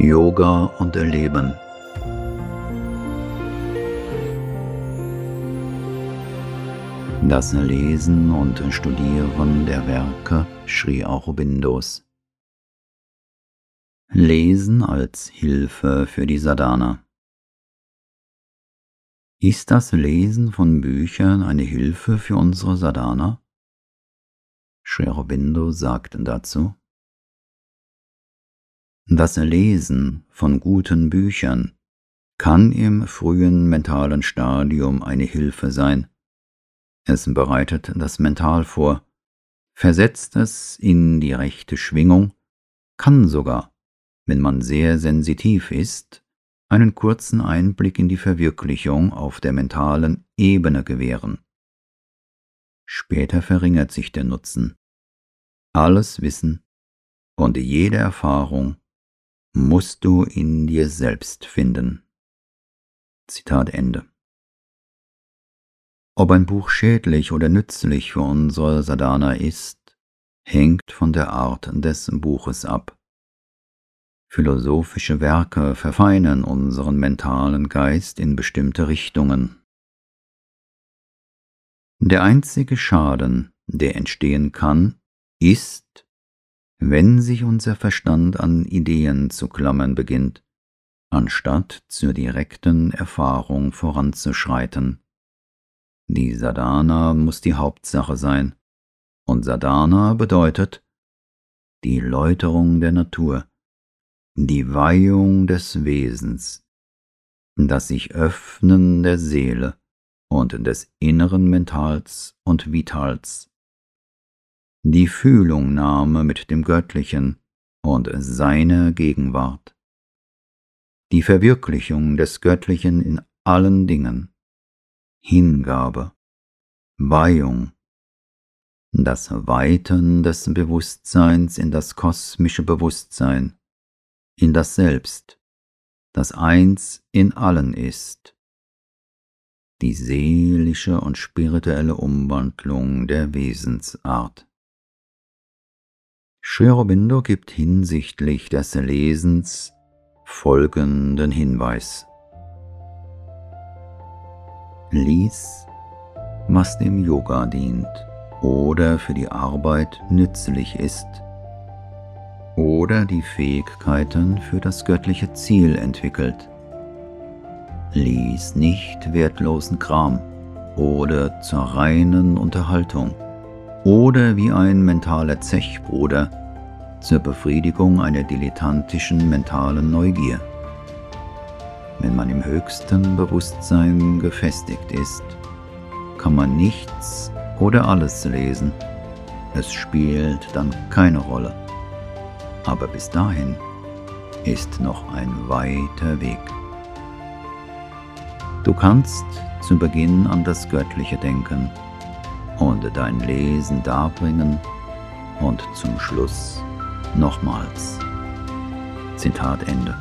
Yoga und Erleben. Das Lesen und Studieren der Werke Sri Aurobindos. Lesen als Hilfe für die Sadhana. Ist das Lesen von Büchern eine Hilfe für unsere Sadhana? Sri Aurobindo sagt dazu, das Lesen von guten Büchern kann im frühen mentalen Stadium eine Hilfe sein. Es bereitet das Mental vor, versetzt es in die rechte Schwingung, kann sogar, wenn man sehr sensitiv ist, einen kurzen Einblick in die Verwirklichung auf der mentalen Ebene gewähren. Später verringert sich der Nutzen. Alles Wissen und jede Erfahrung musst du in dir selbst finden. Zitat Ende. Ob ein Buch schädlich oder nützlich für unsere Sadhana ist, hängt von der Art des Buches ab. Philosophische Werke verfeinern unseren mentalen Geist in bestimmte Richtungen. Der einzige Schaden, der entstehen kann, ist, wenn sich unser Verstand an Ideen zu klammern beginnt, anstatt zur direkten Erfahrung voranzuschreiten. Die Sadhana muss die Hauptsache sein, und Sadhana bedeutet die Läuterung der Natur, die Weihung des Wesens, das sich öffnen der Seele und des inneren Mentals und Vitals die Fühlungnahme mit dem Göttlichen und seiner Gegenwart, die Verwirklichung des Göttlichen in allen Dingen, Hingabe, Weihung, das Weiten des Bewusstseins in das kosmische Bewusstsein, in das Selbst, das eins in allen ist, die seelische und spirituelle Umwandlung der Wesensart. Sri Aurobindo gibt hinsichtlich des Lesens folgenden Hinweis. Lies, was dem Yoga dient oder für die Arbeit nützlich ist oder die Fähigkeiten für das göttliche Ziel entwickelt. Lies nicht wertlosen Kram oder zur reinen Unterhaltung oder wie ein mentaler Zechbruder zur Befriedigung einer dilettantischen mentalen Neugier. Wenn man im höchsten Bewusstsein gefestigt ist, kann man nichts oder alles lesen. Es spielt dann keine Rolle. Aber bis dahin ist noch ein weiter Weg. Du kannst zu Beginn an das Göttliche denken und dein Lesen darbringen und zum Schluss nochmals. Zitat Ende.